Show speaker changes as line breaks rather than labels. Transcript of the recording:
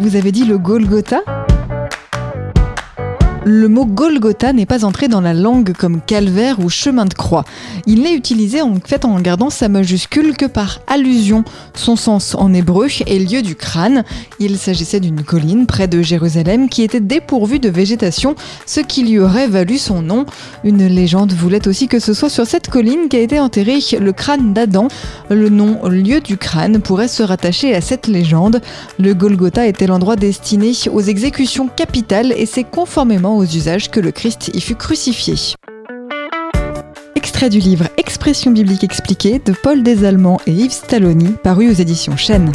Vous avez dit le Golgotha? Le mot Golgotha n'est pas entré dans la langue comme calvaire ou chemin de croix. Il n'est utilisé en fait en gardant sa majuscule que par allusion. Son sens en hébreu est lieu du crâne. Il s'agissait d'une colline près de Jérusalem qui était dépourvue de végétation, ce qui lui aurait valu son nom. Une légende voulait aussi que ce soit sur cette colline qu'a été enterré le crâne d'Adam. Le nom lieu du crâne pourrait se rattacher à cette légende. Le Golgotha était l'endroit destiné aux exécutions capitales et c'est conformément aux usages que le Christ y fut crucifié. Extrait du livre Expression biblique expliquée de Paul Desallemands et Yves Stalloni, paru aux éditions Chênes.